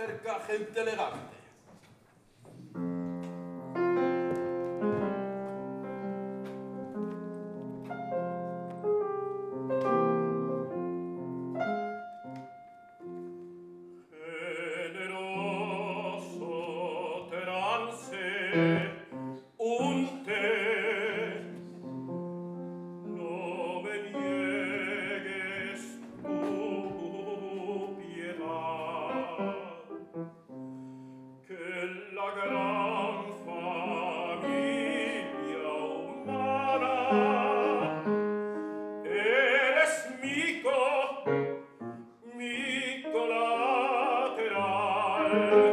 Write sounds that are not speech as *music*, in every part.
acerca gente elegante. Amen.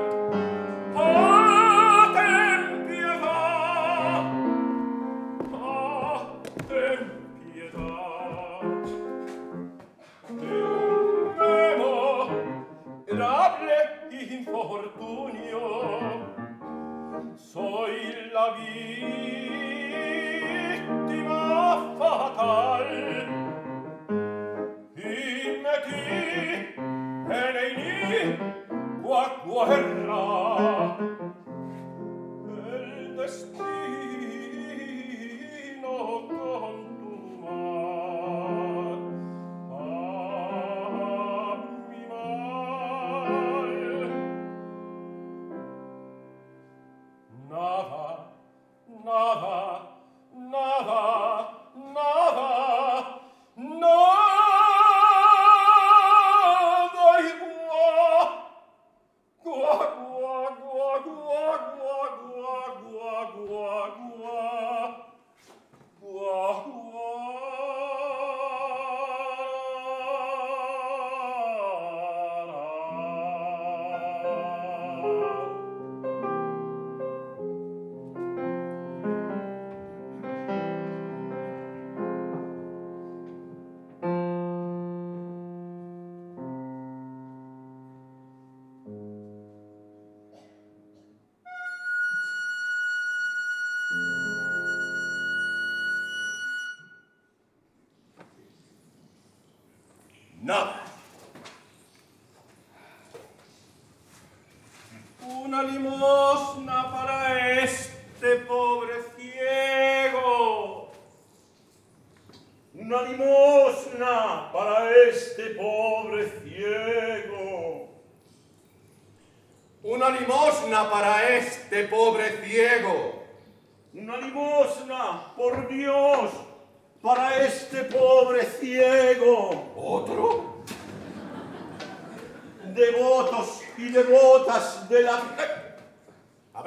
Senhor.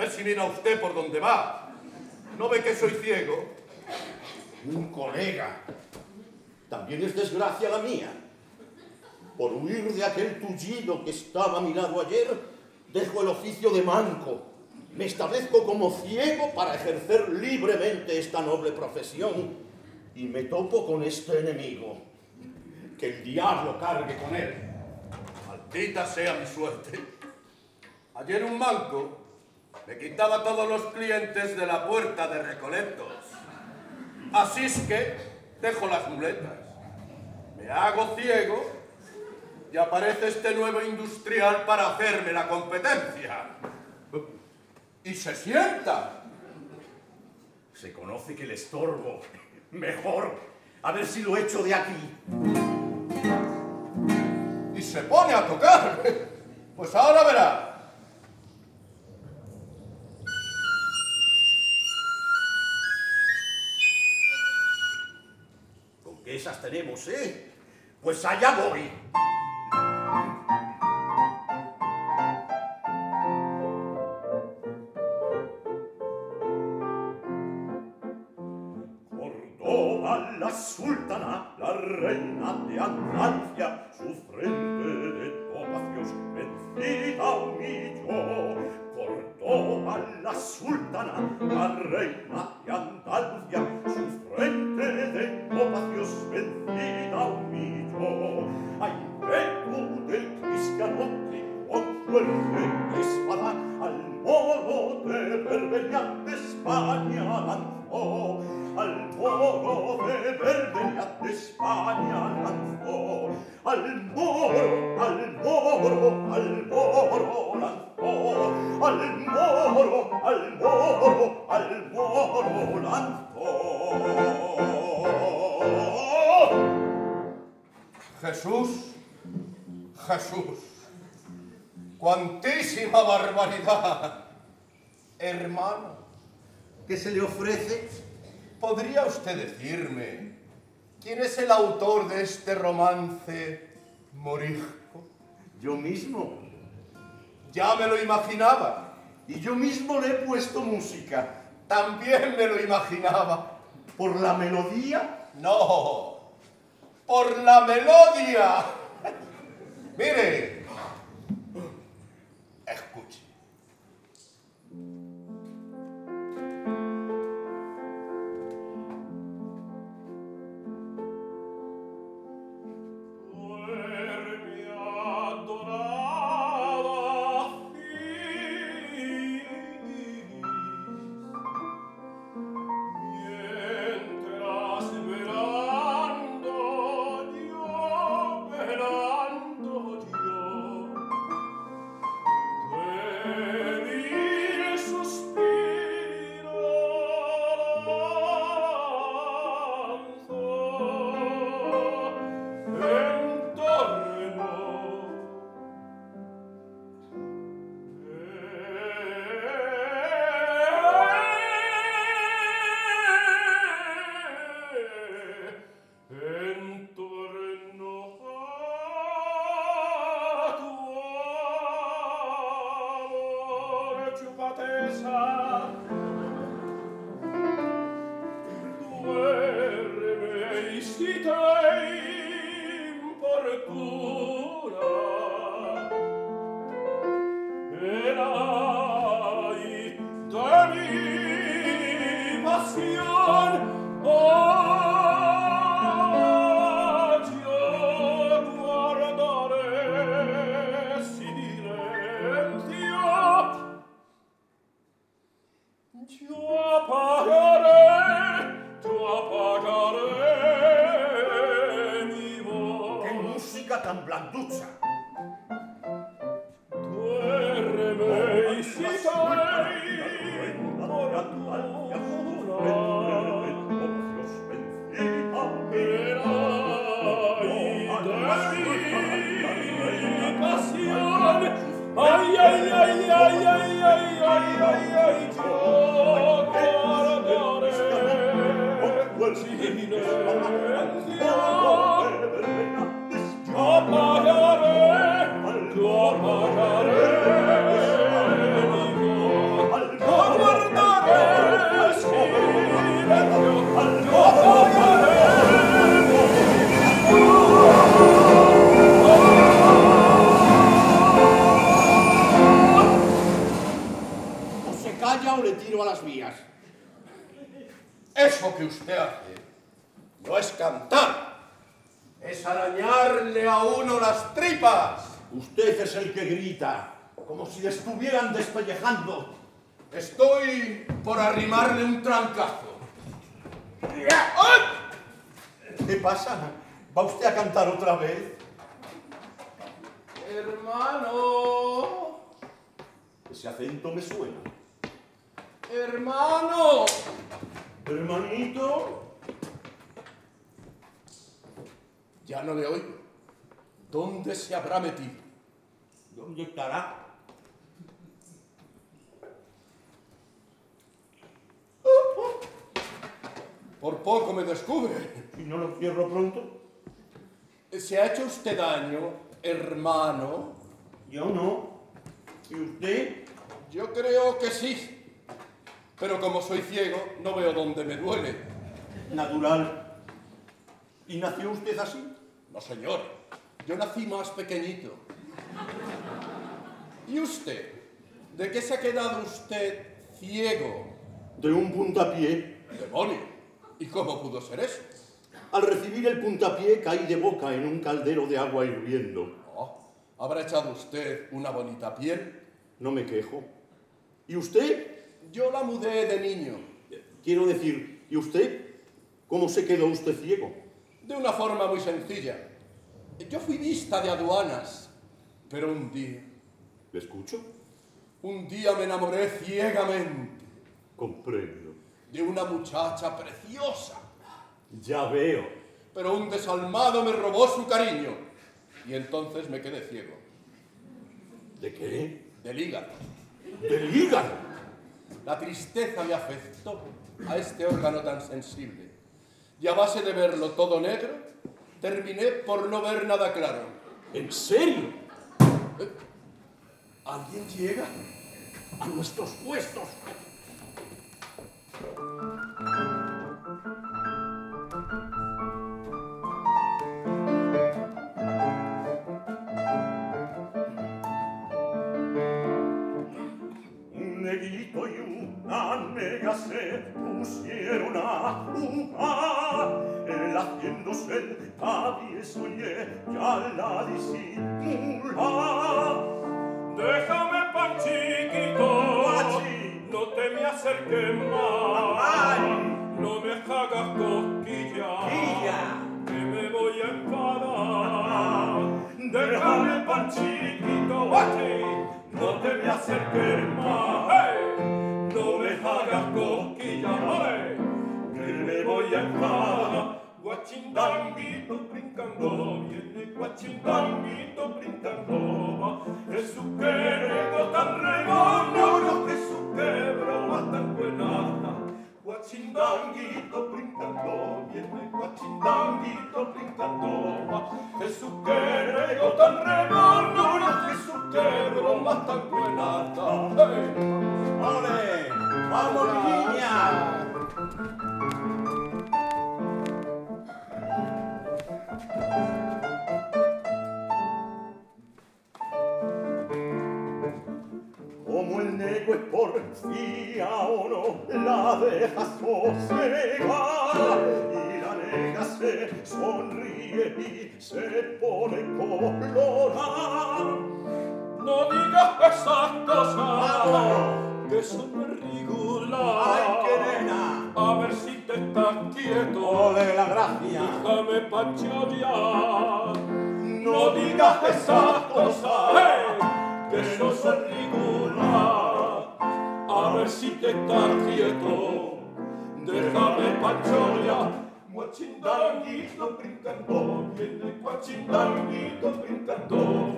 Ver si mira usted por dónde va. ¿No ve que soy ciego? Un colega. También es desgracia la mía. Por huir de aquel tullido que estaba a mi lado ayer, dejo el oficio de manco. Me establezco como ciego para ejercer libremente esta noble profesión y me topo con este enemigo. Que el diablo cargue con él. Maldita sea mi suerte. Ayer un manco me quitaba todos los clientes de la puerta de Recoletos. Así es que dejo las muletas. Me hago ciego y aparece este nuevo industrial para hacerme la competencia. Y se sienta. Se conoce que le estorbo. Mejor. A ver si lo echo de aquí. Y se pone a tocar. Pues ahora verá. esas tenemos, ¿eh? Pues allá voy. Córdoba, la sultana, la reina de Andalucía, su frente de topacios vencida humilló. Córdoba, la sultana, la reina Jesús, Jesús, cuantísima barbaridad. Hermano, ¿Qué se le ofrece? ¿podría usted decirme quién es el autor de este romance morisco? Yo mismo. Ya me lo imaginaba. Y yo mismo le he puesto música. También me lo imaginaba. Por la melodía No, por la melodía. Mire, Acento me suena. hermano, Hermanito, Ya no le oigo. ¿Dónde se habrá metido? ¿dónde estará? Por poco me descubre. Si no lo cierro pronto, ¿Se ha hecho usted daño, hermano? yo no. ¿Y usted? Yo creo que sí. Pero como soy ciego, no veo dónde me duele. Natural. ¿Y nació usted así? No, señor. Yo nací más pequeñito. ¿Y usted? ¿De qué se ha quedado usted ciego? De un puntapié. ¡Demonio! ¿Y cómo pudo ser eso? Al recibir el puntapié caí de boca en un caldero de agua hirviendo. Oh, ¿Habrá echado usted una bonita piel? No me quejo. ¿Y usted? Yo la mudé de niño. Quiero decir, ¿y usted? ¿Cómo se quedó usted ciego? De una forma muy sencilla. Yo fui vista de aduanas, pero un día, ¿Le escucho? un día me enamoré ciegamente Comprendo. de una muchacha preciosa, Ya veo. pero un desalmado me robó su cariño y entonces me quedé ciego, ¿De qué? del hígado. ¡Del hígado! La tristeza me afectó a este órgano tan sensible y a base de verlo todo negro, terminé por no ver nada claro. ¿En serio? ¿Alguien llega? ¡A nuestros puestos! lo scel avi e sogne alla di si nulla déjame par chiquito no te me acerques más. No me hagas cosquilla que me voy a enfadar. Déjame par chiquito no te me acerques más. No me hagas cosquilla que me voy a enfadar guacindambito brincando, viene guacindambito brincando, va. E su che rego tan regono, no che su che broma tan buenata. Guacindambito brincando, viene guacindambito brincando, va. E su che rego tan regono, no che su che broma tan buenata. Hey. Ole, vamos, niña. Es porfía o no, la deja sosegar. Y la nega se sonríe y se pone colorada. No digas esas cosas que son ridículas. ¡Ay, qué nena! A ver si te estás quieto. ¡Ole, la gracia! Déjame panchonear. No digas esas cosas hey, que eso son ridículas. universitetar tieto, Dejame pachoria, muachindanguito brincando, viene cuachindanguito brincando.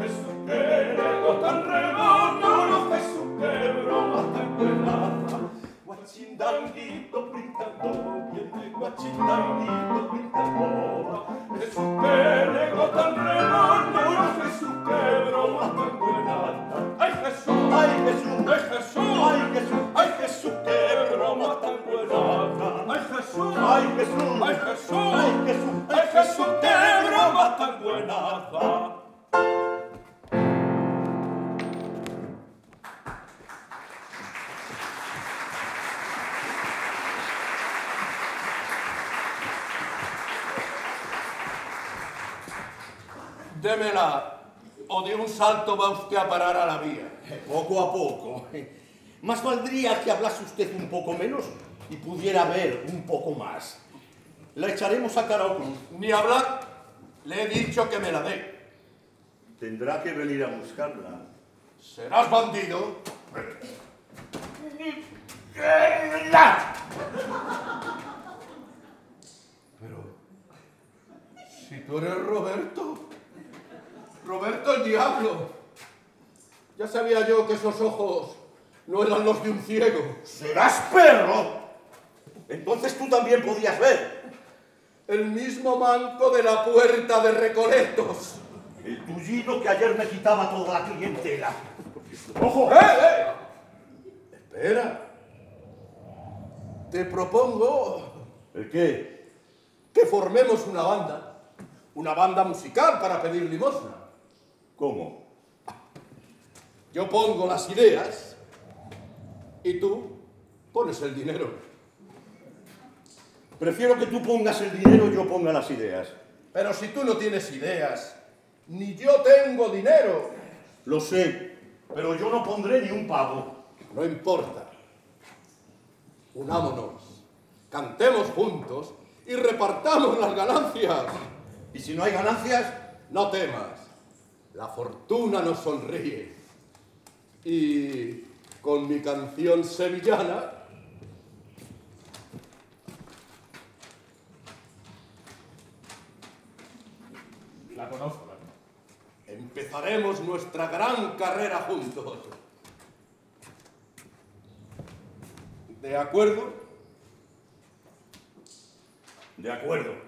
Jesús, que tan remoto, no Jesús, que broma tan buena guacindanguito brincando, viene guachindanguito brincando. Jesús que tan gotan remando, Jesús que broma tan buena. Ay Jesús, ay Jesús, ay Jesús, ay Jesús, ay Jesús que broma tan buena. Ay Jesús, ay Jesús, ay Jesús, ay Jesús, ay Jesús que broma tan buena. Démela, o de un salto va usted a parar a la vía. Poco a poco. Más valdría que hablase usted un poco menos y pudiera ver un poco más. La echaremos a cara o cruz. Ni hablar, le he dicho que me la dé. Tendrá que venir a buscarla. ¿Serás bandido? Pero, si tú eres Roberto, Roberto el diablo, ya sabía yo que esos ojos no eran los de un ciego. ¿Serás perro? Entonces tú también podías ver. El mismo manco de la puerta de Recoletos. El tullido que ayer me quitaba toda la clientela. ¡Ojo! ¡Eh, eh! Espera. Te propongo ¿El qué? que formemos una banda. Una banda musical para pedir limosna. ¿Cómo? Yo pongo las ideas y tú pones el dinero. Prefiero que tú pongas el dinero y yo ponga las ideas. Pero si tú no tienes ideas, ni yo tengo dinero. Lo sé, pero yo no pondré ni un pavo. No importa. Unámonos, cantemos juntos y repartamos las ganancias. Y si no hay ganancias, no temas. La fortuna nos sonríe. Y con mi canción sevillana La conozco, Empezaremos nuestra gran carrera juntos. ¿De acuerdo? De acuerdo.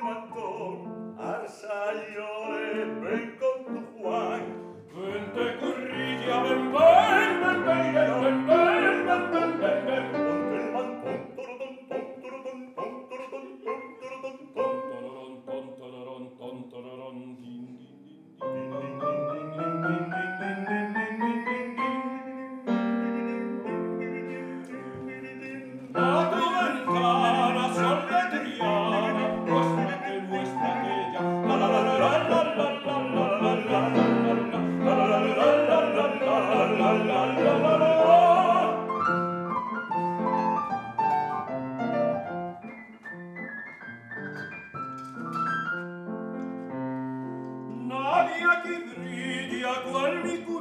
Maria che bridi a qual mi cura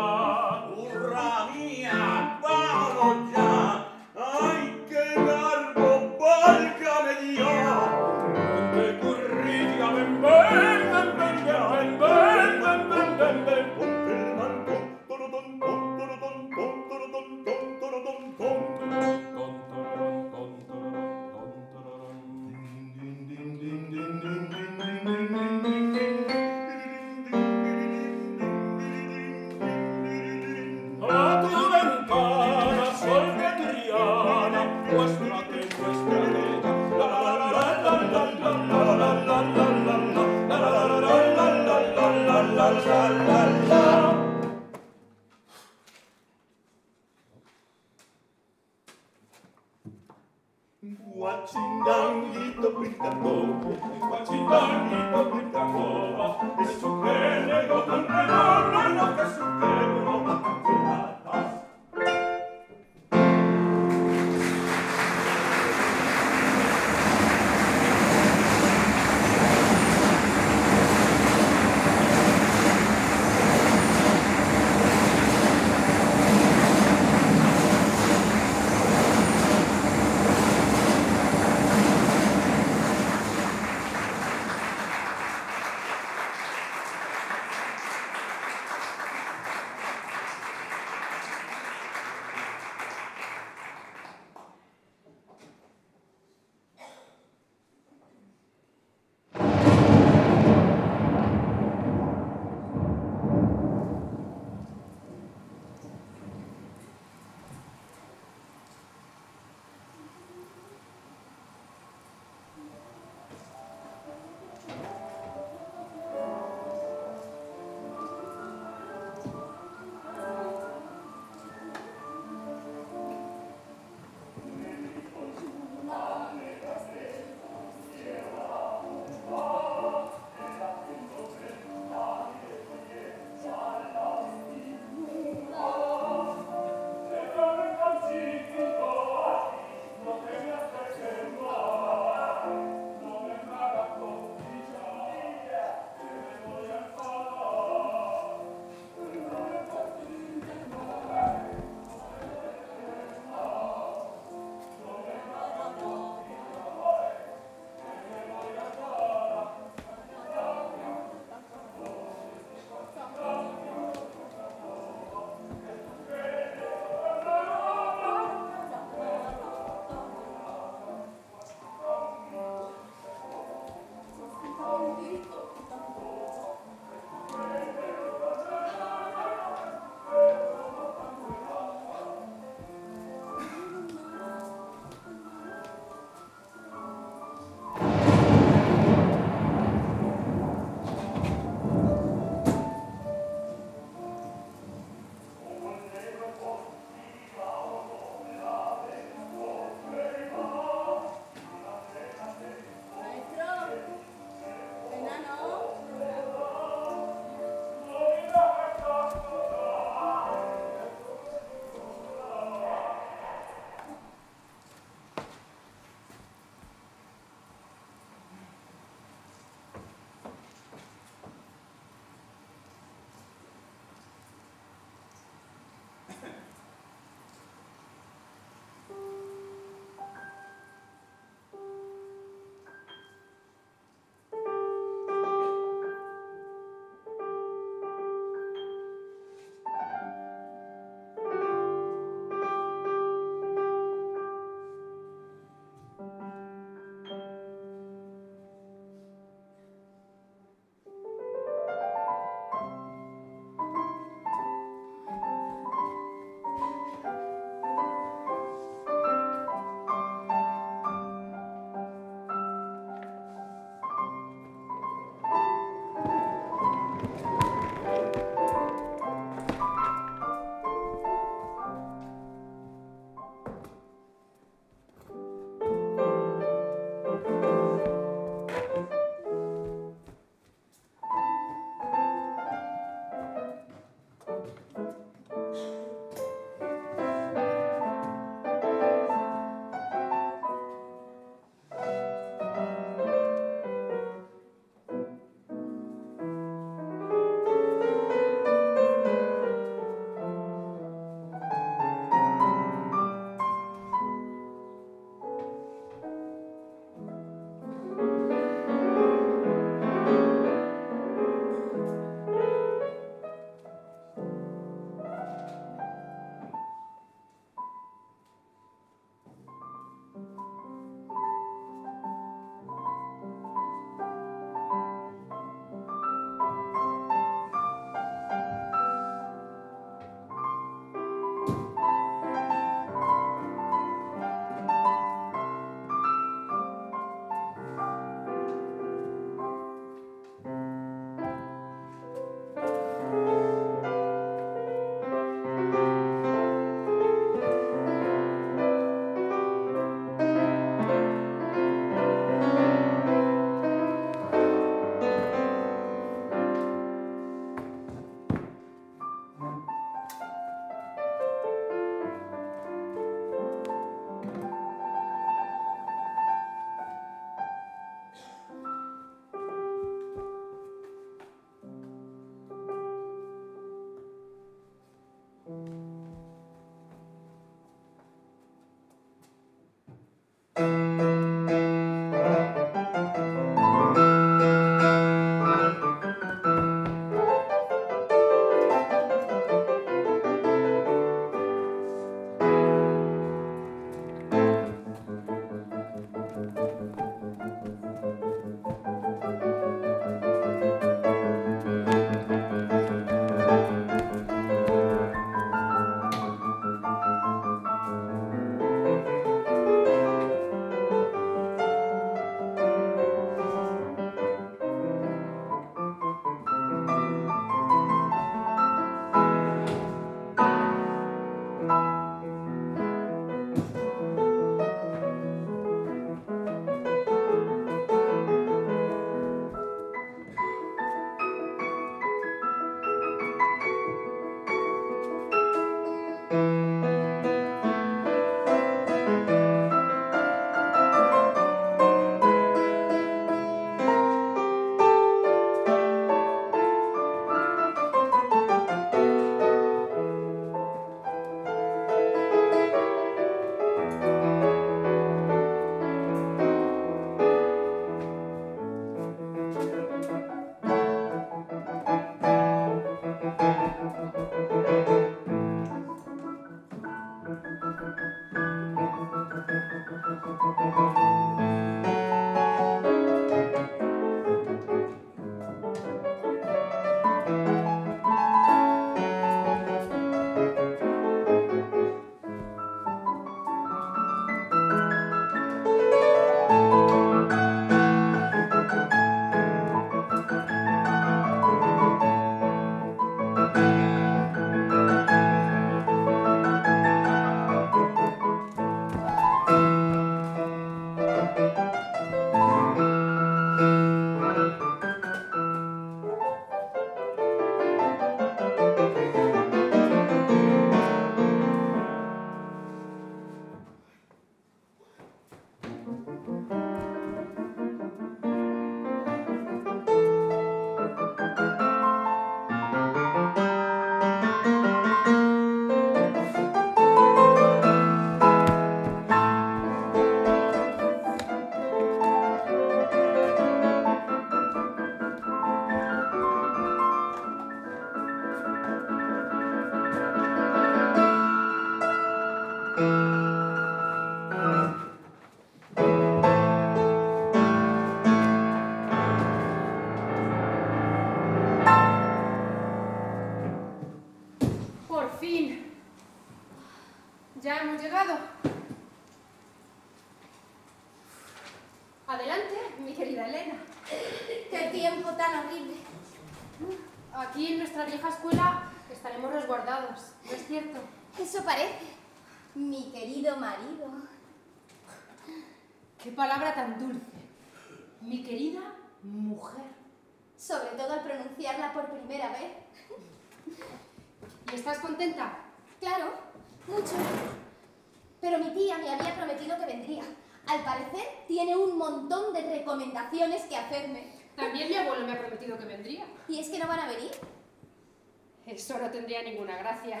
no tendría ninguna gracia.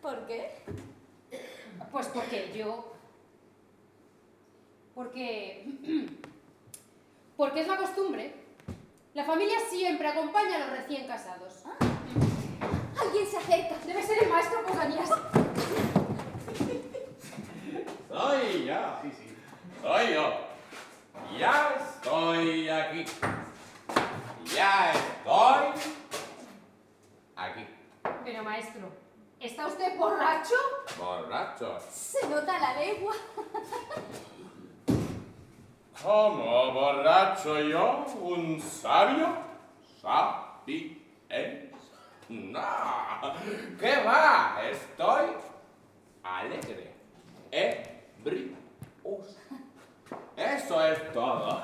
¿Por qué? Pues porque yo... Porque... *clears throat* Porque es la costumbre. La familia siempre acompaña a los recién casados. ¿Ah? Alguien se acerca. Debe ser el maestro Pocanías. Soy yo. Sí, sí. Soy yo. Ya estoy aquí. Ya estoy aquí. Pero maestro, ¿está usted borracho? ¿Borracho? Se nota la lengua. ¿Cómo borracho yo? ¿Un sabio? ¿Sabi? No. ¿Qué va? Estoy alegre. Ebrios. Eso es todo.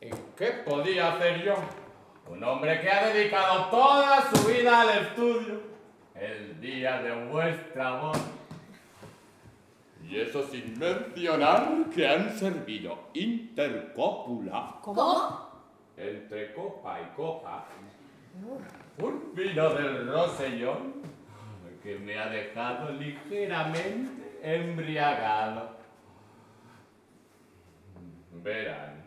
¿Y qué podía hacer yo? Un hombre que ha dedicado toda su vida al estudio. El día de vuestra voz. Y eso sin mencionar que han servido intercópula. ¿Cómo? Entre copa y copa. Un vino del Rosellón que me ha dejado ligeramente embriagado. Verán.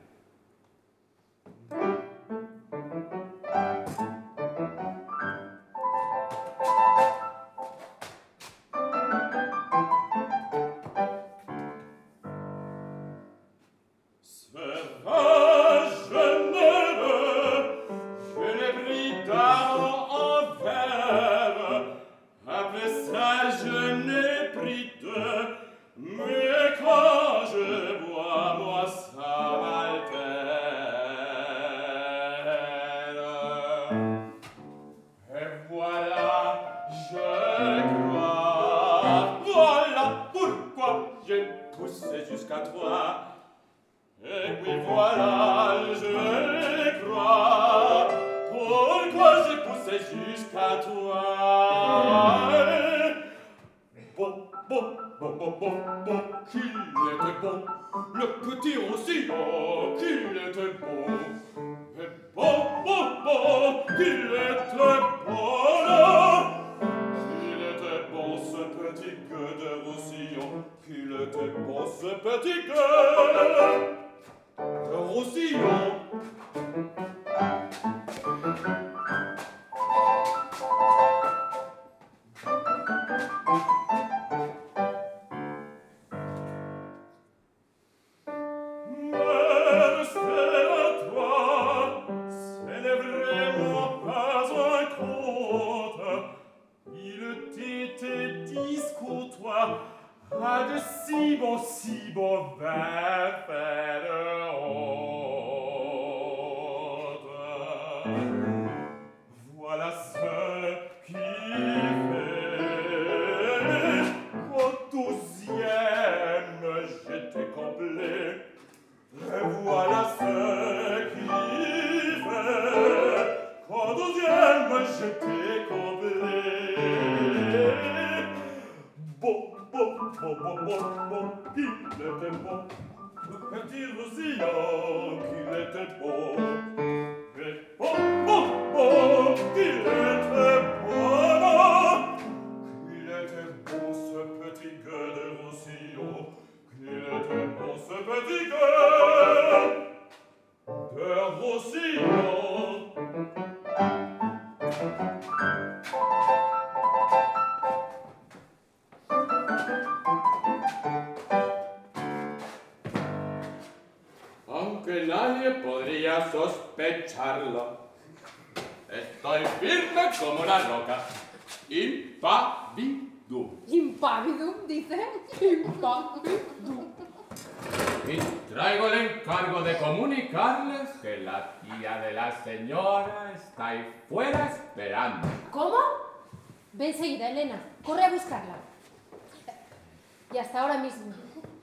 Hasta ahora mismo.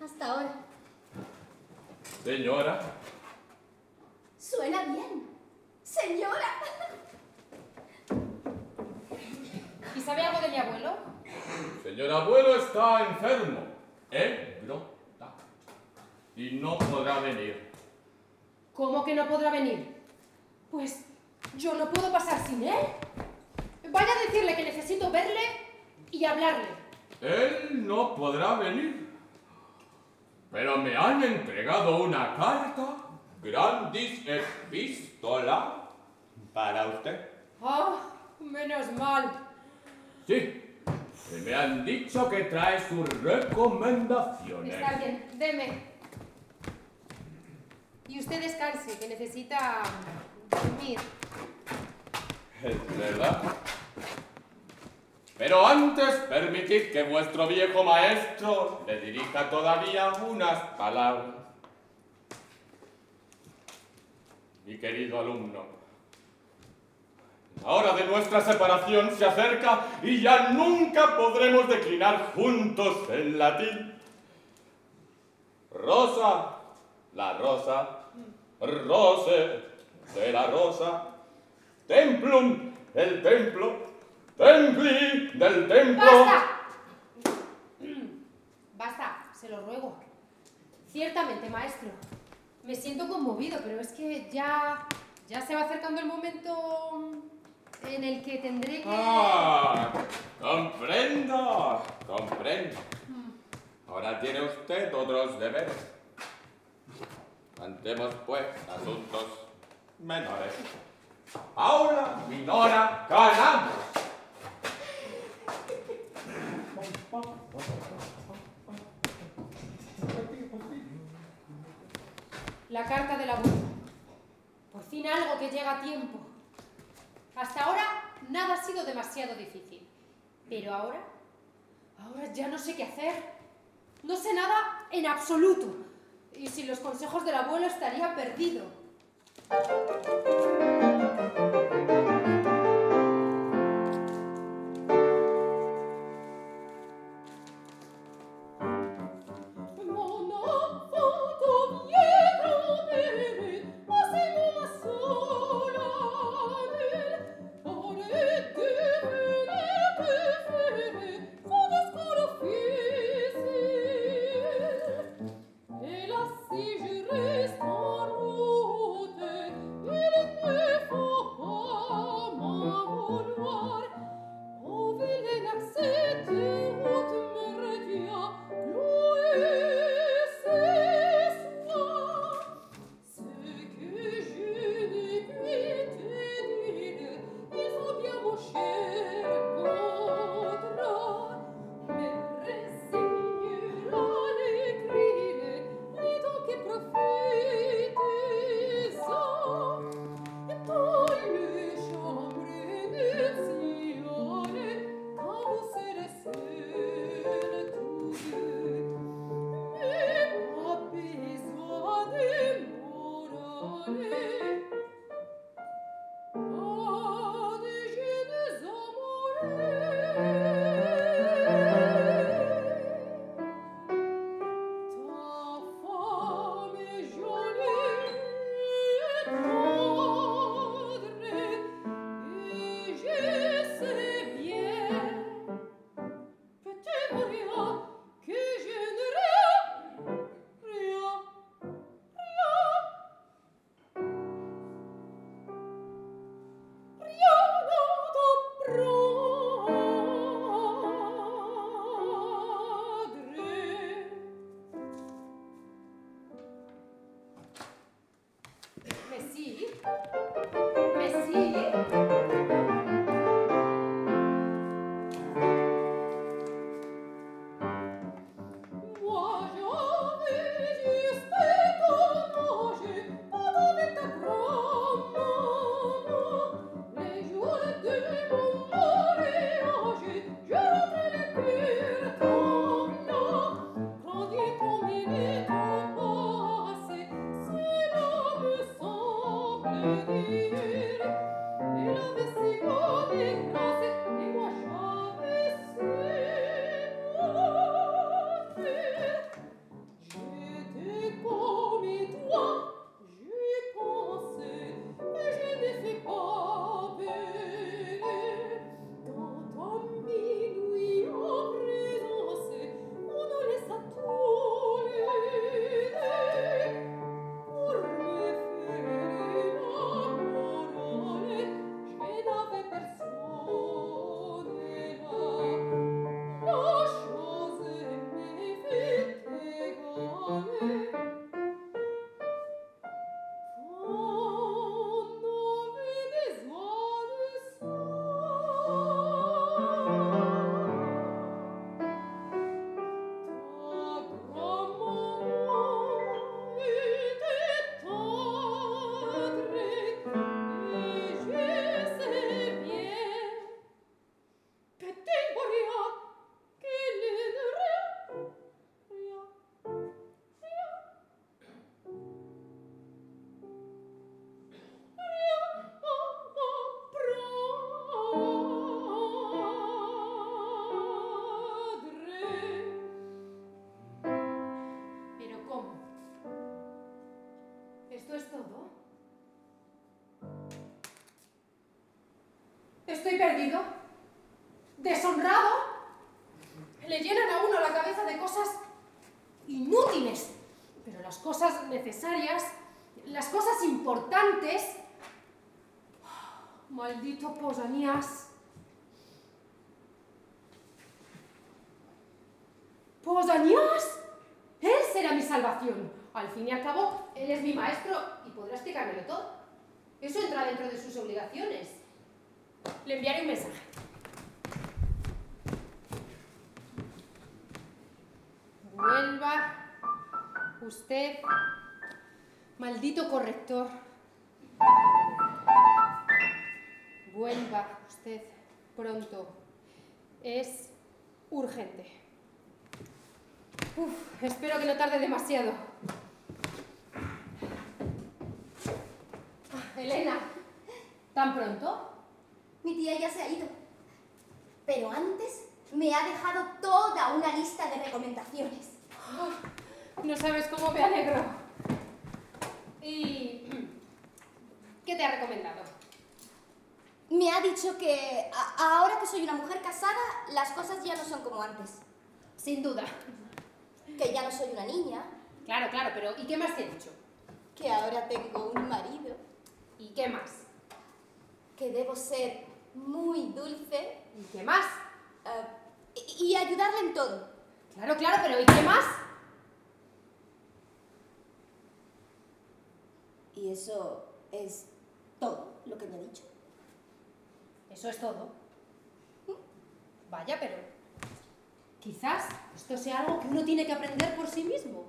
Hasta ahora. Señora, Suena bien. Señora. ¿Y sabe algo de mi abuelo? señor abuelo está enfermo. ¿Eh? Brota. Y no podrá venir. ¿Cómo que no podrá venir? Pues yo no puedo pasar sin él. Vaya a decirle que necesito verle y hablarle. Él no podrá venir. Pero me han entregado una carta, grandis epístola, para usted. Ah, menos mal. Sí, que me han dicho que trae sus recomendaciones. Está bien, deme. Y usted descanse, que necesita dormir. Es verdad. Pero antes permitid que vuestro viejo maestro le dirija todavía unas palabras. Mi querido alumno, la hora de nuestra separación se acerca y ya nunca podremos declinar juntos en latín. Rosa, la rosa, rose, de la rosa, templum, el templo, templi, del templo. ¡Basta! Basta, se lo ruego. Ciertamente, maestro. Me siento conmovido, pero es que ya, ya se va acercando el momento en el que tendré que... Ah, comprendo, comprendo. Ahora tiene usted otros deberes. Mantemos pues asuntos menores. Aula minora ganamos. La carta del abuelo. Por fin algo que llega a tiempo. Hasta ahora nada ha sido demasiado difícil. Pero ahora, ahora ya no sé qué hacer. No sé nada en absoluto. Y sin los consejos del abuelo estaría perdido. Perdido, deshonrado. Le llenan a uno la cabeza de cosas inútiles, pero las cosas necesarias, las cosas importantes. Maldito Posanías. ¿Posanías? Él será mi salvación. Al fin y al cabo, él es mi maestro y podrá explicármelo todo. Eso entra dentro de sus obligaciones. Le enviaré un mensaje. Vuelva usted, maldito corrector. Vuelva usted pronto. Es urgente. Uf, espero que no tarde demasiado. Ah, Elena, ¿tan pronto? Mi tía ya se ha ido. Pero antes me ha dejado toda una lista de recomendaciones. No sabes cómo me alegro. ¿Y qué te ha recomendado? Me ha dicho que ahora que soy una mujer casada, las cosas ya no son como antes. Sin duda. Que ya no soy una niña, Claro, claro, pero ¿y qué más te ha dicho? que ahora tengo un marido, ¿Y qué más? que debo ser muy dulce ¿Y qué más? eh, y, y ayudarle en todo. Claro, claro, pero ¿y qué más? Y eso es todo lo que me ha dicho. Eso es todo. Vaya, pero quizás esto sea algo que uno tiene que aprender por sí mismo.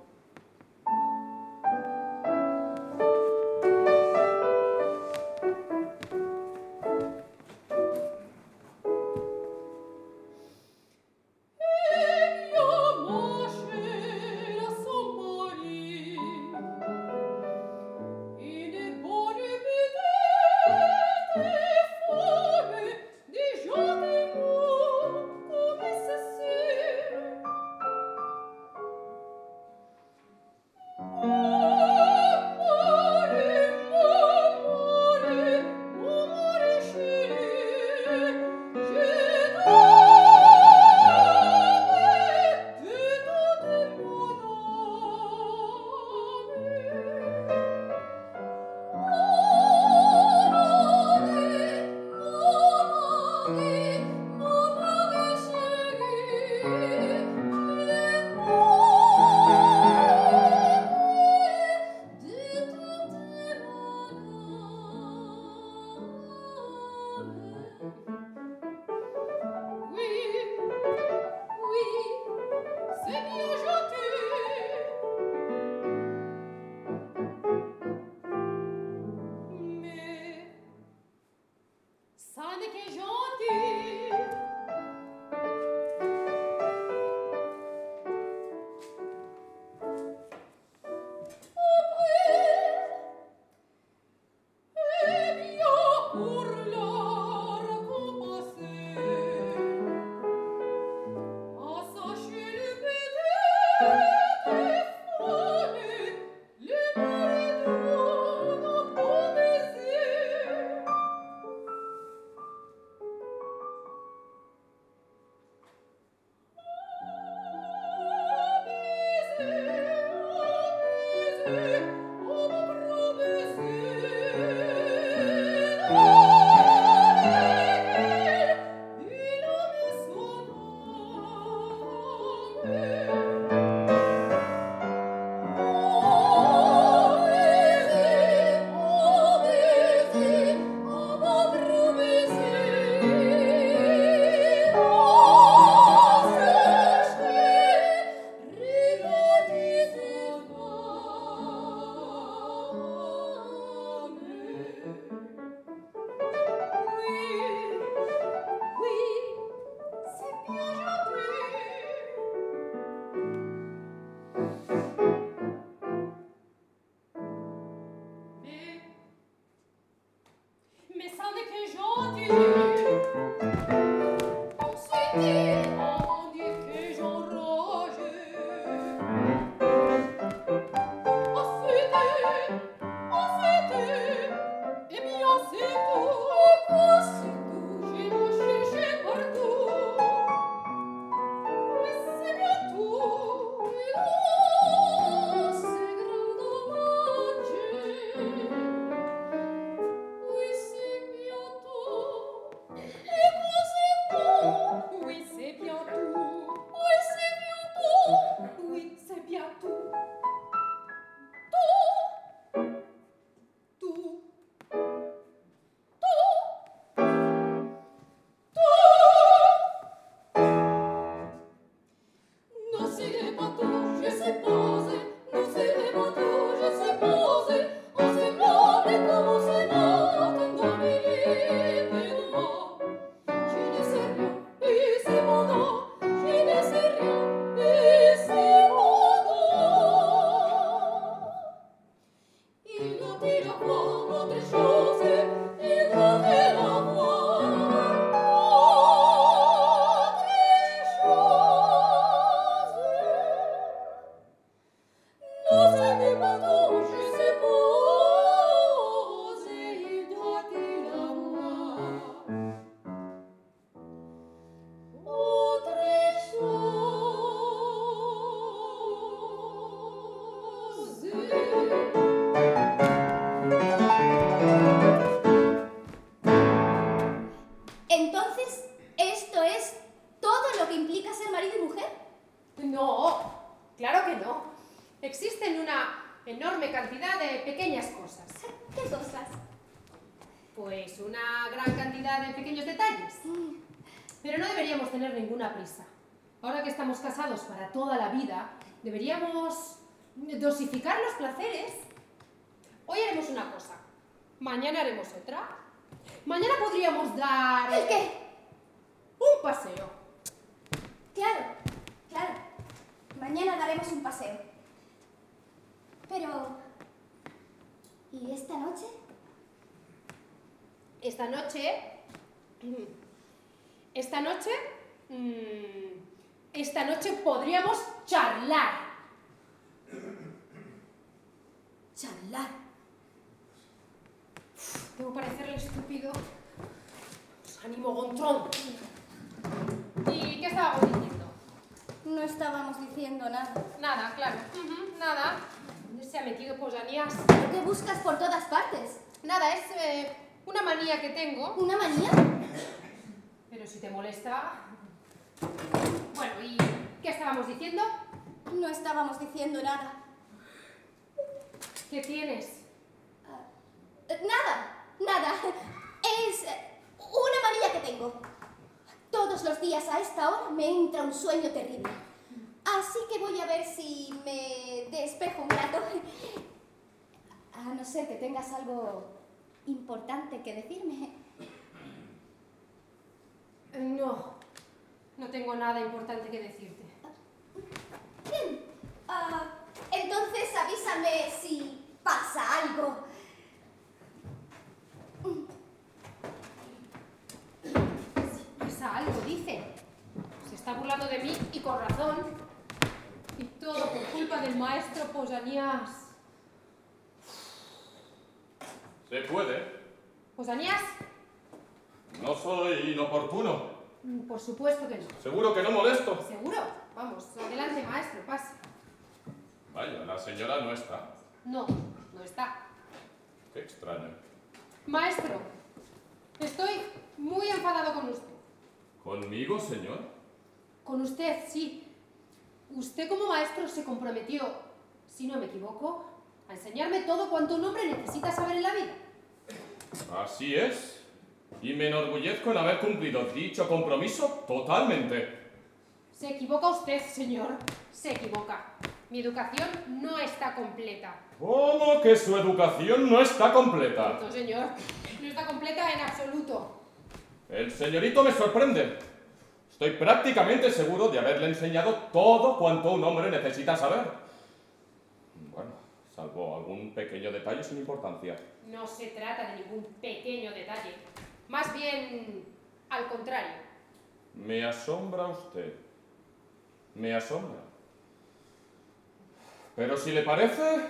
¿Qué tienes? Uh, nada, nada. Es una manía que tengo. Todos los días a esta hora me entra un sueño terrible. Así que voy a ver si me despejo un rato. A no ser que tengas algo importante que decirme. No, no tengo nada importante que decirte. Bien. Uh, entonces avísame si pasa algo. Pasa algo, dice. Se está burlando de mí y con razón. Y todo por culpa del maestro Posanías. ¿Se puede? ¿Posanías? No soy inoportuno. Mm, por supuesto que no. ¿Seguro que no molesto? ¿Seguro? Vamos, adelante, maestro, pase. Vaya, la señora no está. No, no está. Qué extraño. Maestro, estoy muy enfadado con usted. ¿Conmigo, señor? Con usted, sí. Usted como maestro se comprometió, si no me equivoco, a enseñarme todo cuanto un hombre necesita saber en la vida. Así es y me enorgullezco en haber cumplido dicho compromiso totalmente. Se equivoca usted, señor. Se equivoca. Mi educación no está completa. ¿Cómo que su educación no está completa? No, señor. No está completa en absoluto. El señorito me sorprende. Estoy prácticamente seguro de haberle enseñado todo cuanto un hombre necesita saber. Bueno, salvo algún pequeño detalle sin importancia. No se trata de ningún pequeño detalle. Más bien, al contrario. Me asombra usted. Me asombra. Pero si le parece,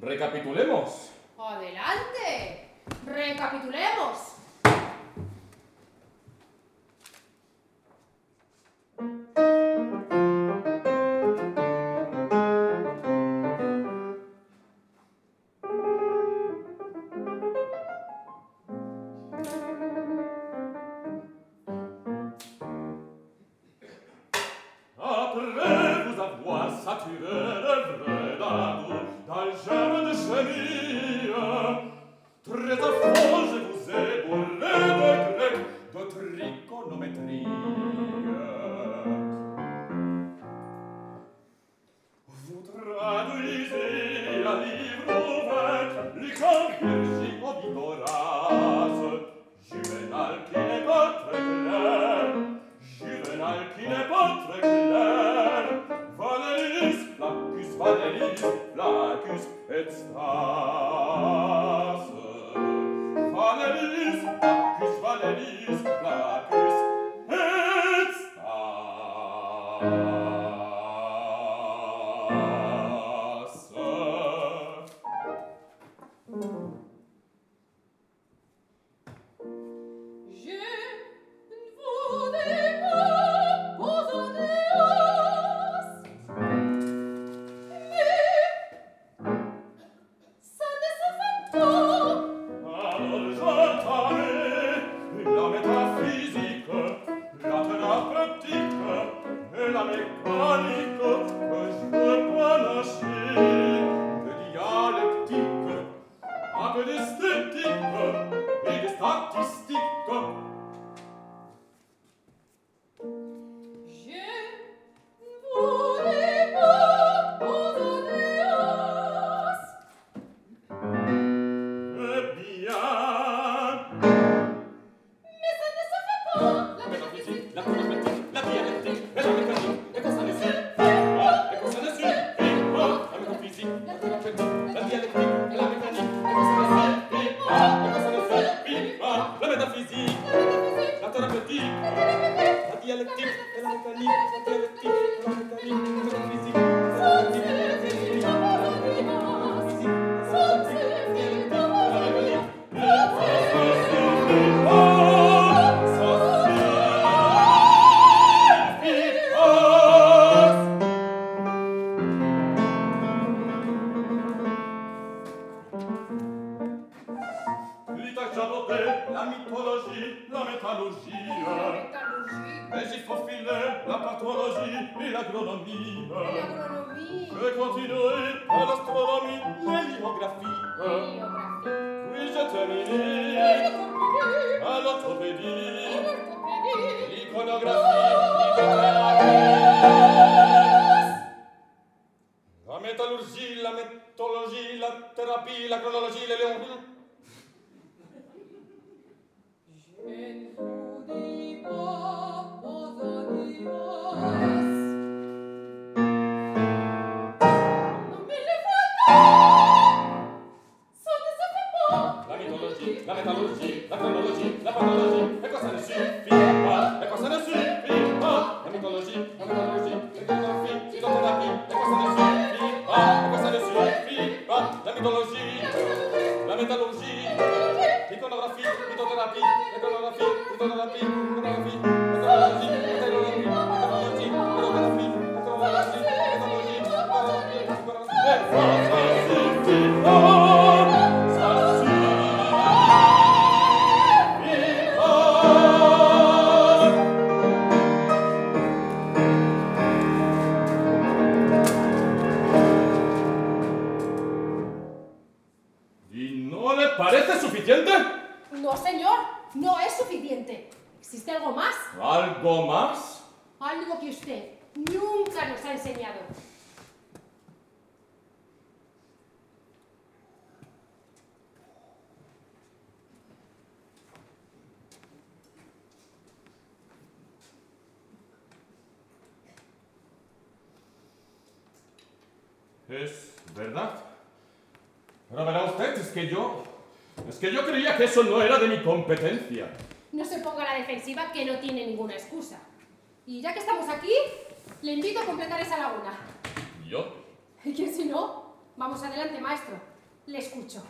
recapitulemos. Adelante, recapitulemos. aborder la mythologie, la métallurgie. Mais il faut filer la pathologie et l'agronomie. Je continuerai par l'astronomie, l'héliographie. Oui, j'ai terminé à l'orthopédie, l'iconographie, l'iconographie. La métallurgie, la métologie, la thérapie, la chronologie, les léons... Papi eso no era de mi competencia. No se ponga a la defensiva que no tiene ninguna excusa. Y ya que estamos aquí, le invito a completar esa laguna. ¿Y yo? ¿Y *laughs* que si no? Vamos adelante, maestro. Le escucho.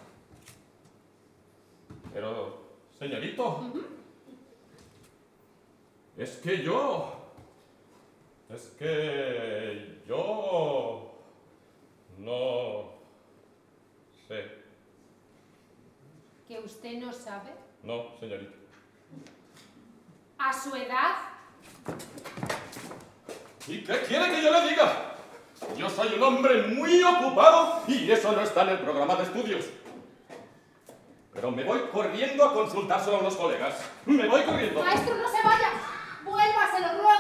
Pero, señorito, es que yo... Es que yo... No... sé. ¿Que usted no sabe? No, señorita. ¿A su edad? ¿Y qué quiere que yo le diga? Yo soy un hombre muy ocupado y eso no está en el programa de estudios. Pero me voy corriendo a consultárselo a unos colegas. Me voy corriendo. Maestro, no se vaya. Vuélvase, lo ruego.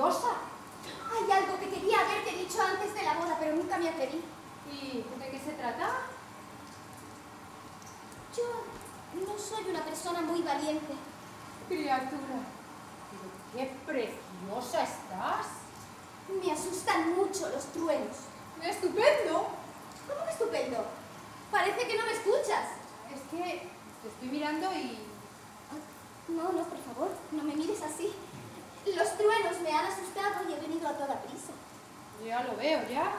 Preciosa. Hay algo que quería haberte dicho antes de la boda, pero nunca me atreví. ¿Y de qué se trata? Yo no soy una persona muy valiente. Criatura, pero qué preciosa estás. Me asustan mucho los truenos. ¡Estupendo! ¿Cómo que estupendo? Parece que no me escuchas. Es que te estoy mirando y... No, no, por favor, no me mires así. Los truenos me han asustado y he venido a toda prisa. Ya lo veo, ya.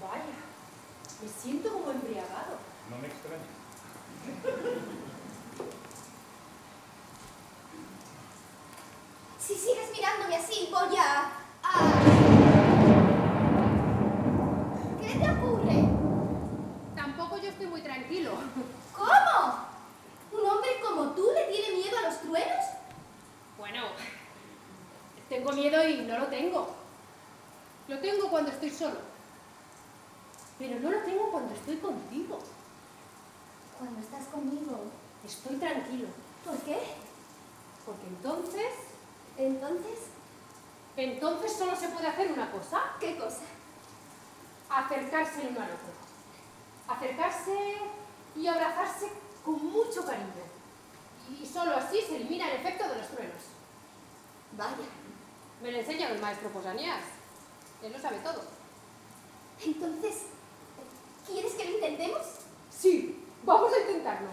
Vaya, me siento como embriagado. No me extraña. Si sigues mirándome así, voy a... a... ¿Qué te ocurre? Tampoco yo estoy muy tranquilo. ¿Cómo? ¿Un hombre como tú le tiene miedo a los truenos? Bueno, tengo miedo y no lo tengo. Lo tengo cuando estoy solo. Pero no lo tengo cuando estoy contigo. Cuando estás conmigo. Estoy tranquilo. ¿Por qué? Porque entonces, Entonces, entonces solo se puede hacer una cosa. ¿qué cosa? Acercarse el uno al otro. Acercarse y abrazarse con mucho cariño. Y solo así se elimina el efecto de los truenos. Vaya. Me lo enseña el maestro Posanías. Él lo sabe todo. Entonces, ¿quieres que lo intentemos? Sí, vamos a intentarlo.